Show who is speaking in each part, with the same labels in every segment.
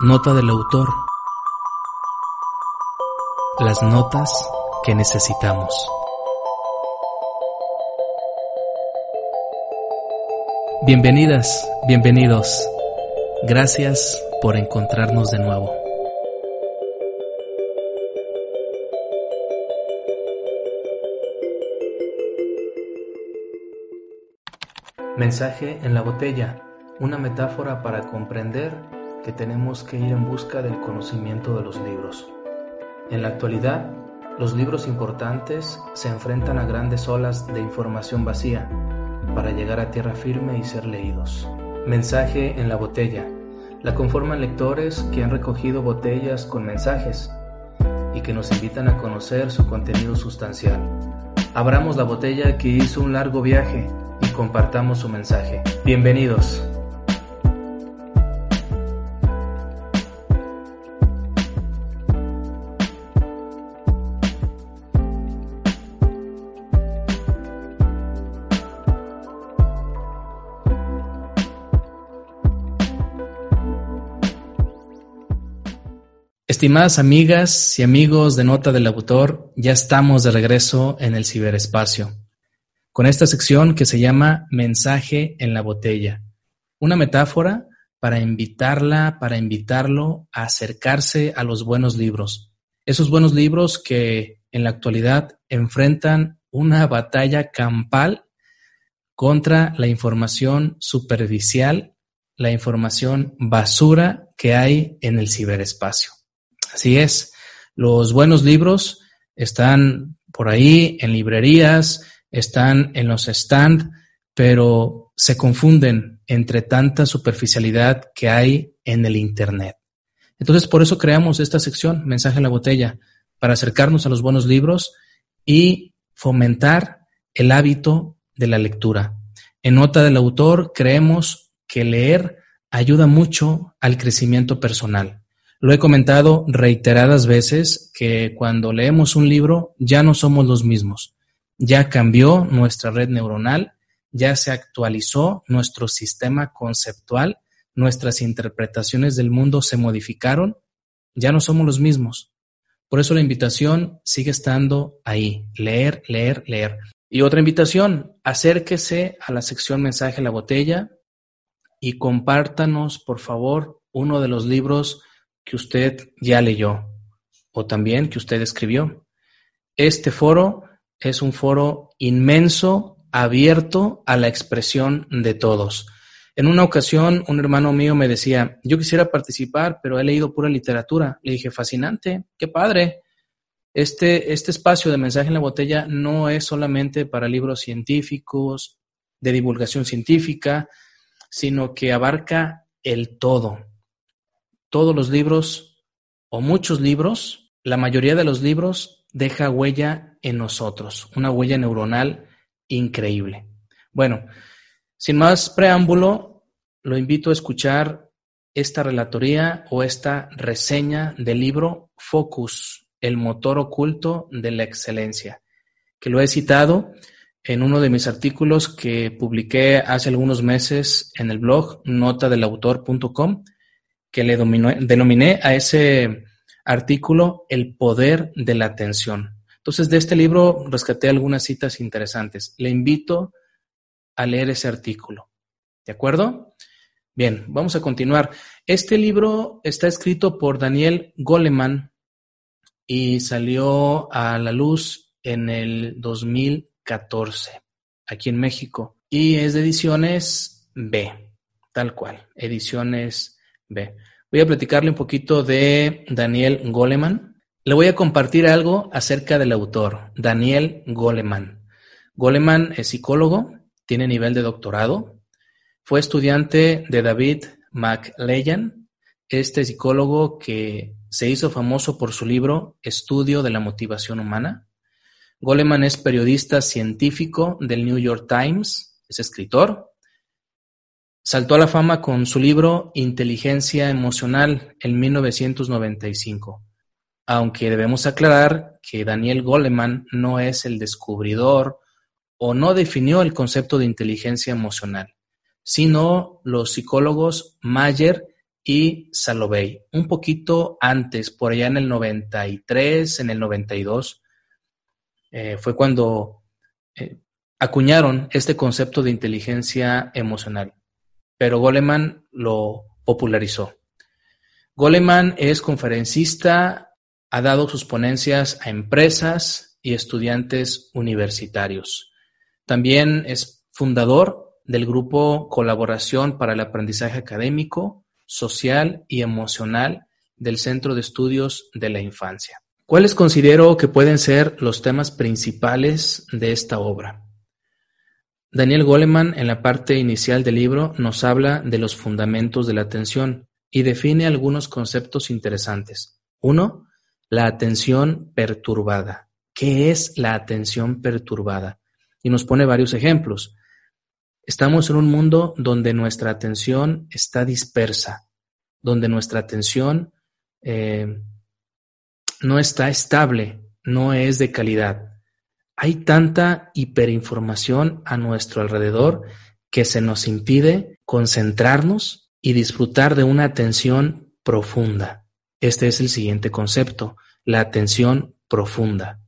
Speaker 1: Nota del autor. Las notas que necesitamos. Bienvenidas, bienvenidos. Gracias por encontrarnos de nuevo. Mensaje en la botella, una metáfora para comprender que tenemos que ir en busca del conocimiento de los libros. En la actualidad, los libros importantes se enfrentan a grandes olas de información vacía para llegar a tierra firme y ser leídos. Mensaje en la botella. La conforman lectores que han recogido botellas con mensajes y que nos invitan a conocer su contenido sustancial. Abramos la botella que hizo un largo viaje y compartamos su mensaje. Bienvenidos. Estimadas amigas y amigos de Nota del Autor, ya estamos de regreso en el ciberespacio, con esta sección que se llama Mensaje en la botella, una metáfora para invitarla, para invitarlo a acercarse a los buenos libros, esos buenos libros que en la actualidad enfrentan una batalla campal contra la información superficial, la información basura que hay en el ciberespacio. Así es, los buenos libros están por ahí en librerías, están en los stands, pero se confunden entre tanta superficialidad que hay en el Internet. Entonces, por eso creamos esta sección, Mensaje en la Botella, para acercarnos a los buenos libros y fomentar el hábito de la lectura. En nota del autor, creemos que leer ayuda mucho al crecimiento personal. Lo he comentado reiteradas veces que cuando leemos un libro ya no somos los mismos. Ya cambió nuestra red neuronal, ya se actualizó nuestro sistema conceptual, nuestras interpretaciones del mundo se modificaron, ya no somos los mismos. Por eso la invitación sigue estando ahí, leer, leer, leer. Y otra invitación, acérquese a la sección mensaje la botella y compártanos, por favor, uno de los libros que usted ya leyó o también que usted escribió. Este foro es un foro inmenso, abierto a la expresión de todos. En una ocasión, un hermano mío me decía, yo quisiera participar, pero he leído pura literatura. Le dije, fascinante, qué padre. Este, este espacio de mensaje en la botella no es solamente para libros científicos, de divulgación científica, sino que abarca el todo todos los libros o muchos libros, la mayoría de los libros deja huella en nosotros, una huella neuronal increíble. Bueno, sin más preámbulo, lo invito a escuchar esta relatoría o esta reseña del libro Focus, el motor oculto de la excelencia, que lo he citado en uno de mis artículos que publiqué hace algunos meses en el blog notadelautor.com que le denominé a ese artículo El poder de la atención. Entonces, de este libro rescaté algunas citas interesantes. Le invito a leer ese artículo. ¿De acuerdo? Bien, vamos a continuar. Este libro está escrito por Daniel Goleman y salió a la luz en el 2014, aquí en México. Y es de ediciones B, tal cual, ediciones Voy a platicarle un poquito de Daniel Goleman. Le voy a compartir algo acerca del autor, Daniel Goleman. Goleman es psicólogo, tiene nivel de doctorado, fue estudiante de David McLeyan, este psicólogo que se hizo famoso por su libro Estudio de la Motivación Humana. Goleman es periodista científico del New York Times, es escritor, Saltó a la fama con su libro Inteligencia emocional en 1995, aunque debemos aclarar que Daniel Goleman no es el descubridor o no definió el concepto de inteligencia emocional, sino los psicólogos Mayer y Salovey. Un poquito antes, por allá en el 93, en el 92, eh, fue cuando eh, acuñaron este concepto de inteligencia emocional. Pero Goleman lo popularizó. Goleman es conferencista, ha dado sus ponencias a empresas y estudiantes universitarios. También es fundador del grupo Colaboración para el Aprendizaje Académico, Social y Emocional del Centro de Estudios de la Infancia. ¿Cuáles considero que pueden ser los temas principales de esta obra? Daniel Goleman, en la parte inicial del libro, nos habla de los fundamentos de la atención y define algunos conceptos interesantes. Uno, la atención perturbada. ¿Qué es la atención perturbada? Y nos pone varios ejemplos. Estamos en un mundo donde nuestra atención está dispersa, donde nuestra atención eh, no está estable, no es de calidad. Hay tanta hiperinformación a nuestro alrededor que se nos impide concentrarnos y disfrutar de una atención profunda. Este es el siguiente concepto, la atención profunda.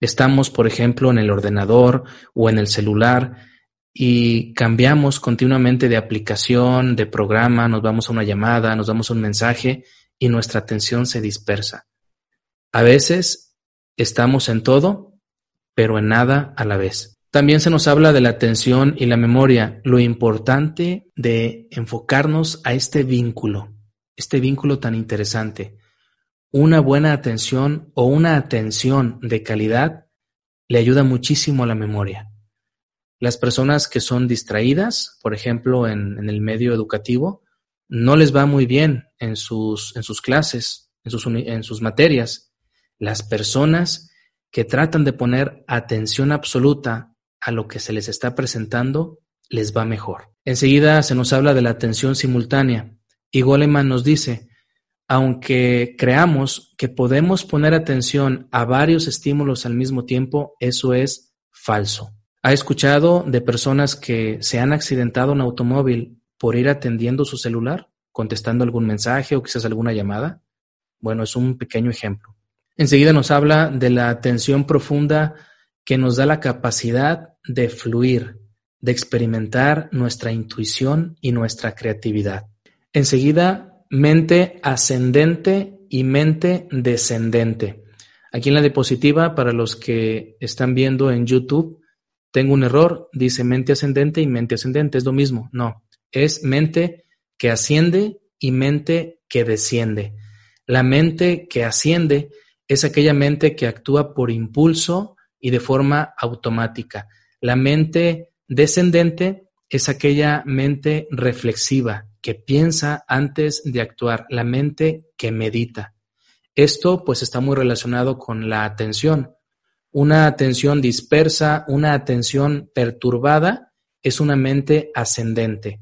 Speaker 1: Estamos, por ejemplo, en el ordenador o en el celular y cambiamos continuamente de aplicación, de programa, nos vamos a una llamada, nos damos un mensaje y nuestra atención se dispersa. A veces estamos en todo, pero en nada a la vez. También se nos habla de la atención y la memoria, lo importante de enfocarnos a este vínculo, este vínculo tan interesante. Una buena atención o una atención de calidad le ayuda muchísimo a la memoria. Las personas que son distraídas, por ejemplo, en, el medio educativo, no les va muy bien en sus, clases, en sus, en sus materias. Las personas que tratan de poner atención absoluta a lo que se les está presentando, les va mejor. Enseguida se nos habla de la atención simultánea y Goleman nos dice, aunque creamos que podemos poner atención a varios estímulos al mismo tiempo, eso es falso. ¿Ha escuchado de personas que se han accidentado en automóvil por ir atendiendo su celular, contestando algún mensaje o quizás alguna llamada? Bueno, es un pequeño ejemplo. Enseguida nos habla de la atención profunda que nos da la capacidad de fluir, de experimentar nuestra intuición y nuestra creatividad. Enseguida, mente ascendente y mente descendente. Aquí en la diapositiva, para los que están viendo en YouTube, tengo un error, dice mente ascendente y mente ascendente, es lo mismo. No, es mente que asciende y mente que desciende. La mente que asciende es aquella mente que actúa por impulso y de forma automática. La mente descendente es aquella mente reflexiva que piensa antes de actuar, la mente que medita. Esto pues está muy relacionado con la atención. Una atención dispersa, una atención perturbada, es una mente ascendente,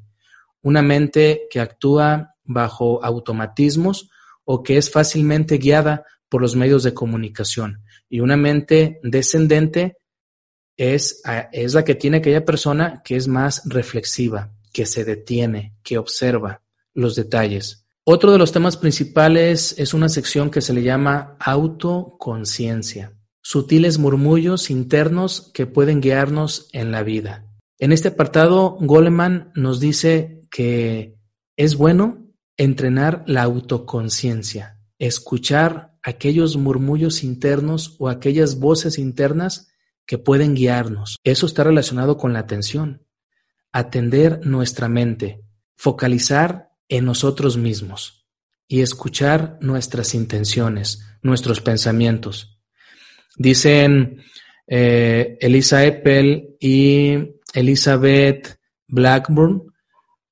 Speaker 1: una mente que actúa bajo automatismos o que es fácilmente guiada por los medios de comunicación. Y una mente descendente es, es la que tiene aquella persona que es más reflexiva, que se detiene, que observa los detalles. Otro de los temas principales es una sección que se le llama autoconciencia sutiles murmullos internos que pueden guiarnos en la vida. En este apartado, Goleman nos dice que es bueno entrenar la autoconciencia, escuchar aquellos murmullos internos o aquellas voces internas que pueden guiarnos. Eso está relacionado con la atención. Atender nuestra mente, focalizar en nosotros mismos y escuchar nuestras intenciones, nuestros pensamientos. Dicen eh, Elisa Eppel y Elizabeth Blackburn,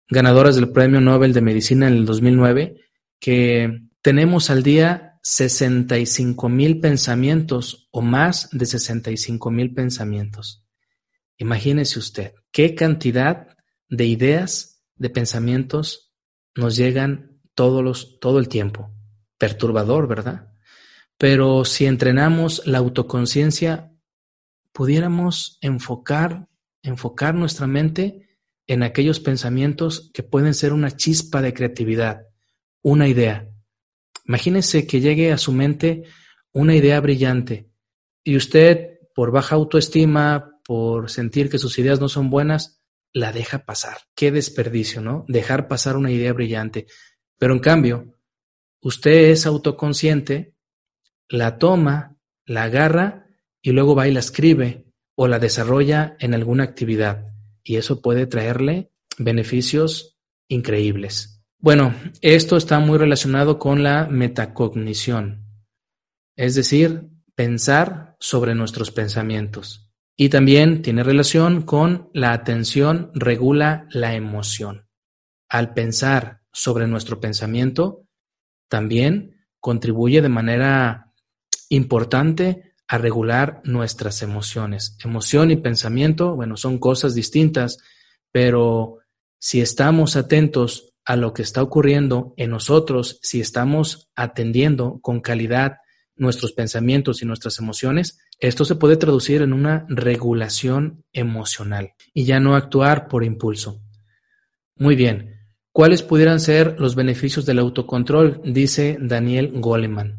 Speaker 1: ganadoras del Premio Nobel de Medicina en el 2009, que tenemos al día 65 mil pensamientos o más de 65 mil pensamientos. Imagínese usted qué cantidad de ideas, de pensamientos nos llegan todos los, todo el tiempo. Perturbador, ¿verdad? Pero si entrenamos la autoconciencia, pudiéramos enfocar, enfocar nuestra mente en aquellos pensamientos que pueden ser una chispa de creatividad, una idea. Imagínese que llegue a su mente una idea brillante y usted, por baja autoestima, por sentir que sus ideas no son buenas, la deja pasar. Qué desperdicio, ¿no? Dejar pasar una idea brillante. Pero en cambio, usted es autoconsciente, la toma, la agarra y luego va y la escribe o la desarrolla en alguna actividad. Y eso puede traerle beneficios increíbles. Bueno, esto está muy relacionado con la metacognición, es decir, pensar sobre nuestros pensamientos. Y también tiene relación con la atención regula la emoción. Al pensar sobre nuestro pensamiento, también contribuye de manera importante a regular nuestras emociones. Emoción y pensamiento, bueno, son cosas distintas, pero si estamos atentos a lo que está ocurriendo en nosotros, si estamos atendiendo con calidad nuestros pensamientos y nuestras emociones, esto se puede traducir en una regulación emocional y ya no actuar por impulso. Muy bien. ¿Cuáles pudieran ser los beneficios del autocontrol? Dice Daniel Goleman.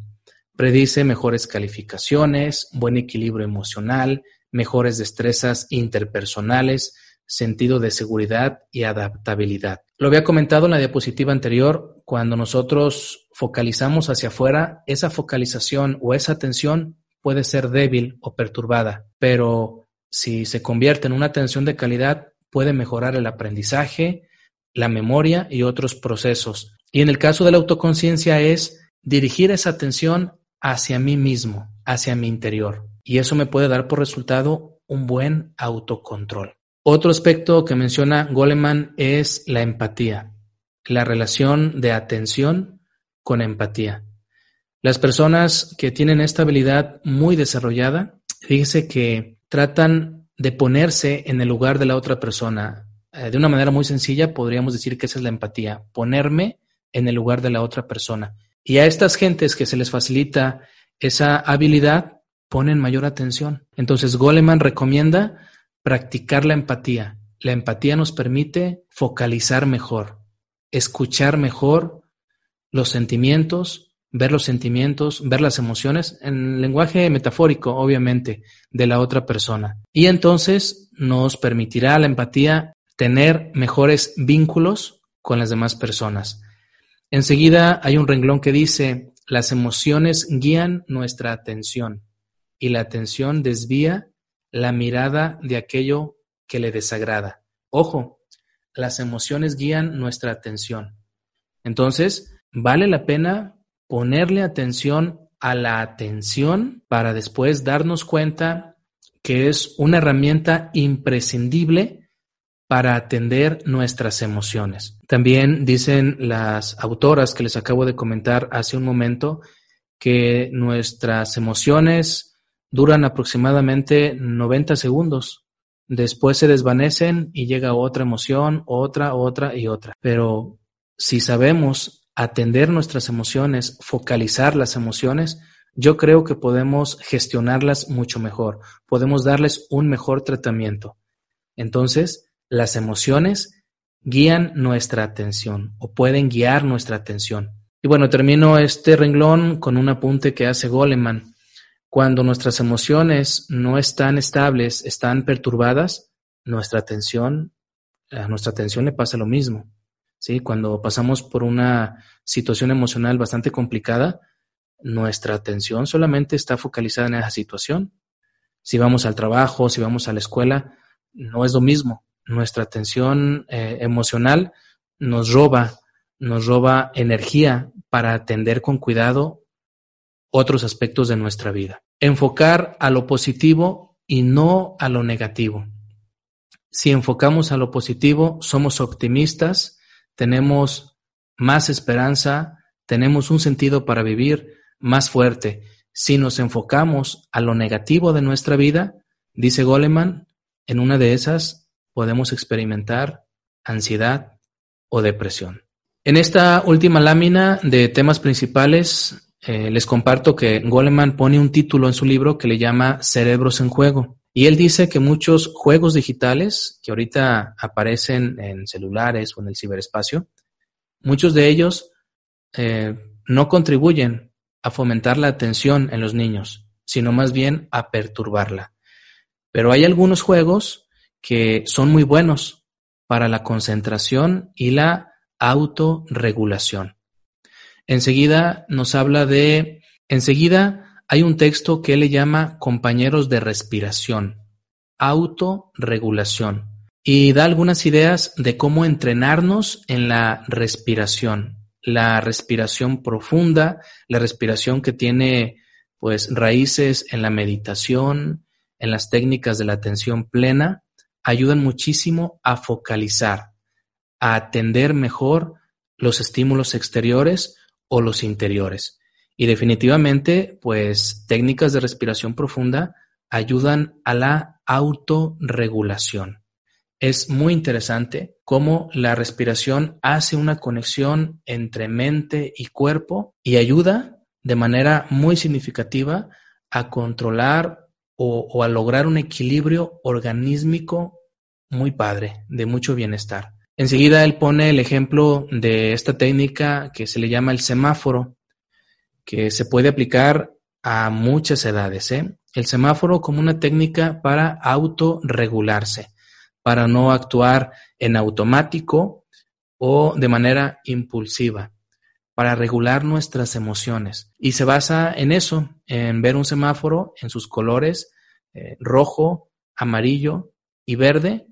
Speaker 1: Predice mejores calificaciones, buen equilibrio emocional, mejores destrezas interpersonales, sentido de seguridad y adaptabilidad. Lo había comentado en la diapositiva anterior, cuando nosotros focalizamos hacia afuera, esa focalización o esa atención puede ser débil o perturbada, pero si se convierte en una atención de calidad, puede mejorar el aprendizaje, la memoria y otros procesos. Y en el caso de la autoconciencia es dirigir esa atención hacia mí mismo, hacia mi interior. Y eso me puede dar por resultado un buen autocontrol. Otro aspecto que menciona Goleman es la empatía, la relación de atención con empatía. Las personas que tienen esta habilidad muy desarrollada, fíjese que tratan de ponerse en el lugar de la otra persona. Eh, de una manera muy sencilla podríamos decir que esa es la empatía, ponerme en el lugar de la otra persona. Y a estas gentes que se les facilita esa habilidad, ponen mayor atención. Entonces Goleman recomienda Practicar la empatía. La empatía nos permite focalizar mejor, escuchar mejor los sentimientos, ver los sentimientos, ver las emociones en lenguaje metafórico, obviamente, de la otra persona. Y entonces nos permitirá la empatía tener mejores vínculos con las demás personas. Enseguida hay un renglón que dice, las emociones guían nuestra atención y la atención desvía la mirada de aquello que le desagrada. Ojo, las emociones guían nuestra atención. Entonces, vale la pena ponerle atención a la atención para después darnos cuenta que es una herramienta imprescindible para atender nuestras emociones. También dicen las autoras que les acabo de comentar hace un momento que nuestras emociones Duran aproximadamente 90 segundos. Después se desvanecen y llega otra emoción, otra, otra y otra. Pero si sabemos atender nuestras emociones, focalizar las emociones, yo creo que podemos gestionarlas mucho mejor, podemos darles un mejor tratamiento. Entonces, las emociones guían nuestra atención o pueden guiar nuestra atención. Y bueno, termino este renglón con un apunte que hace Goleman. Cuando nuestras emociones no están estables, están perturbadas, nuestra atención, a nuestra atención le pasa lo mismo. ¿sí? Cuando pasamos por una situación emocional bastante complicada, nuestra atención solamente está focalizada en esa situación. Si vamos al trabajo, si vamos a la escuela, no es lo mismo. Nuestra atención eh, emocional nos roba, nos roba energía para atender con cuidado otros aspectos de nuestra vida. Enfocar a lo positivo y no a lo negativo. Si enfocamos a lo positivo, somos optimistas, tenemos más esperanza, tenemos un sentido para vivir más fuerte. Si nos enfocamos a lo negativo de nuestra vida, dice Goleman, en una de esas podemos experimentar ansiedad o depresión. En esta última lámina de temas principales eh, les comparto que Goleman pone un título en su libro que le llama Cerebros en Juego. Y él dice que muchos juegos digitales que ahorita aparecen en celulares o en el ciberespacio, muchos de ellos eh, no contribuyen a fomentar la atención en los niños, sino más bien a perturbarla. Pero hay algunos juegos que son muy buenos para la concentración y la autorregulación. Enseguida nos habla de, enseguida hay un texto que él le llama compañeros de respiración, autorregulación, y da algunas ideas de cómo entrenarnos en la respiración, la respiración profunda, la respiración que tiene pues raíces en la meditación, en las técnicas de la atención plena, ayudan muchísimo a focalizar, a atender mejor los estímulos exteriores o los interiores. Y definitivamente, pues técnicas de respiración profunda ayudan a la autorregulación. Es muy interesante cómo la respiración hace una conexión entre mente y cuerpo y ayuda de manera muy significativa a controlar o, a lograr un equilibrio organísmico muy padre, de mucho bienestar. Enseguida él pone el ejemplo de esta técnica que se le llama el semáforo, que se puede aplicar a muchas edades. ¿eh? El semáforo como una técnica para autorregularse, para no actuar en automático o de manera impulsiva, para regular nuestras emociones. Y se basa en eso, en ver un semáforo en sus colores eh, rojo, amarillo y verde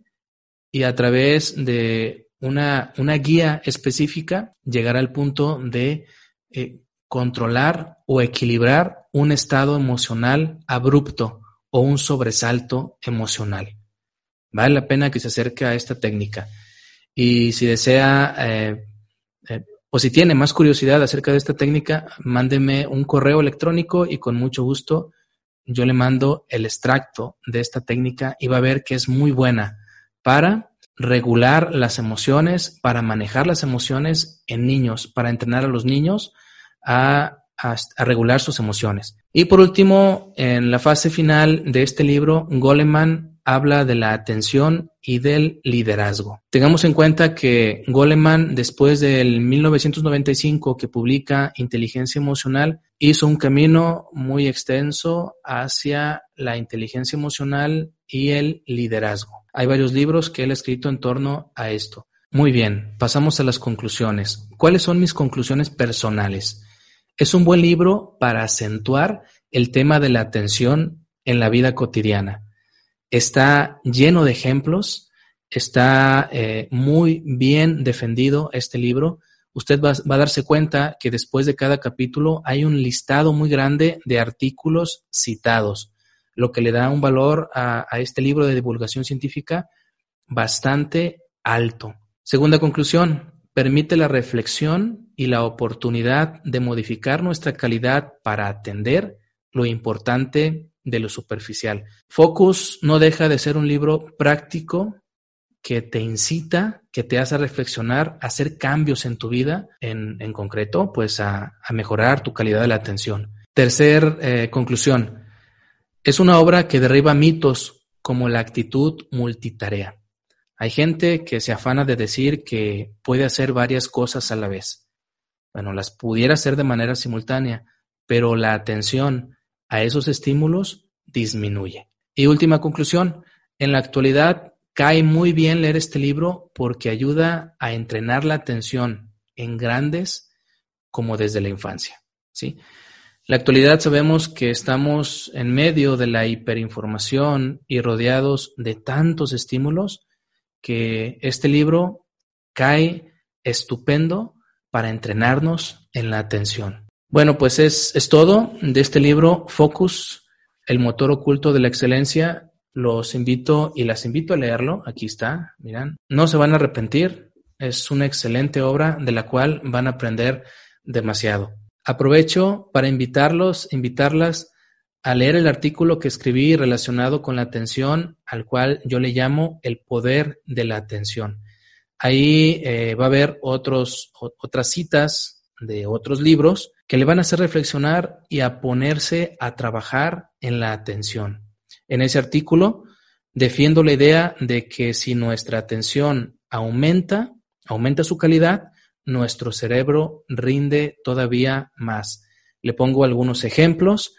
Speaker 1: y a través de una, una guía específica llegar al punto de eh, controlar o equilibrar un estado emocional abrupto o un sobresalto emocional. Vale la pena que se acerque a esta técnica. Y si desea eh, eh, o si tiene más curiosidad acerca de esta técnica, mándeme un correo electrónico y con mucho gusto yo le mando el extracto de esta técnica y va a ver que es muy buena para regular las emociones, para manejar las emociones en niños, para entrenar a los niños a, regular sus emociones. Y por último, en la fase final de este libro, Goleman habla de la atención y del liderazgo. Tengamos en cuenta que Goleman, después del 1995 que publica Inteligencia Emocional, hizo un camino muy extenso hacia la inteligencia emocional y el liderazgo. Hay varios libros que él ha escrito en torno a esto. Muy bien, pasamos a las conclusiones. ¿Cuáles son mis conclusiones personales? Es un buen libro para acentuar el tema de la atención en la vida cotidiana. Está lleno de ejemplos, está eh, muy bien defendido este libro. Usted va, va, a darse cuenta que después de cada capítulo hay un listado muy grande de artículos citados lo que le da un valor a, este libro de divulgación científica bastante alto. Segunda conclusión, permite la reflexión y la oportunidad de modificar nuestra calidad para atender lo importante de lo superficial. Focus no deja de ser un libro práctico que te incita, que te hace reflexionar, a hacer cambios en tu vida, en, concreto, pues a, mejorar tu calidad de la atención. Tercer eh, conclusión, es una obra que derriba mitos como la actitud multitarea. Hay gente que se afana de decir que puede hacer varias cosas a la vez. Bueno, las pudiera hacer de manera simultánea, pero la atención a esos estímulos disminuye. Y última conclusión, en la actualidad cae muy bien leer este libro porque ayuda a entrenar la atención en grandes como desde la infancia. ¿sí? La actualidad sabemos que estamos en medio de la hiperinformación y rodeados de tantos estímulos que este libro cae estupendo para entrenarnos en la atención. Bueno, pues es, es todo de este libro, Focus, el motor oculto de la excelencia. Los invito y las invito a leerlo. Aquí está, miran. No se van a arrepentir. Es una excelente obra de la cual van a aprender demasiado. Aprovecho para invitarlos, invitarlas a leer el artículo que escribí relacionado con la atención, al cual yo le llamo el poder de la atención. Ahí eh, va a haber otros, otras citas de otros libros que le van a hacer reflexionar y a ponerse a trabajar en la atención. En ese artículo defiendo la idea de que si nuestra atención aumenta, aumenta su calidad, nuestro cerebro rinde todavía más. Le pongo algunos ejemplos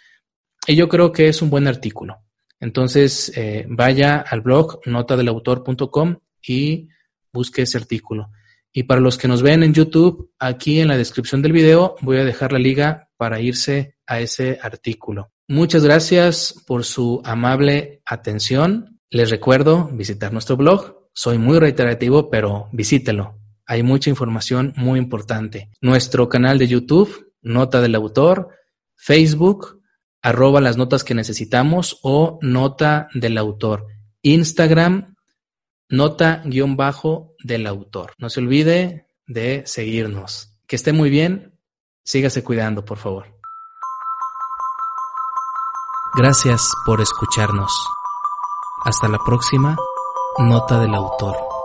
Speaker 1: y yo creo que es un buen artículo. Entonces, eh, vaya al blog notadelautor.com y busque ese artículo. Y para los que nos ven en YouTube, aquí en la descripción del video voy a dejar la liga para irse a ese artículo. Muchas gracias por su amable atención. Les recuerdo visitar nuestro blog. Soy muy reiterativo, pero visítelo. Hay mucha información muy importante. Nuestro canal de YouTube, Nota del Autor, Facebook, arroba las notas que necesitamos o Nota del Autor. Instagram, Nota guion bajo del autor. No se olvide de seguirnos. Que esté muy bien. Sígase cuidando, por favor. Gracias por escucharnos. Hasta la próxima. Nota del autor.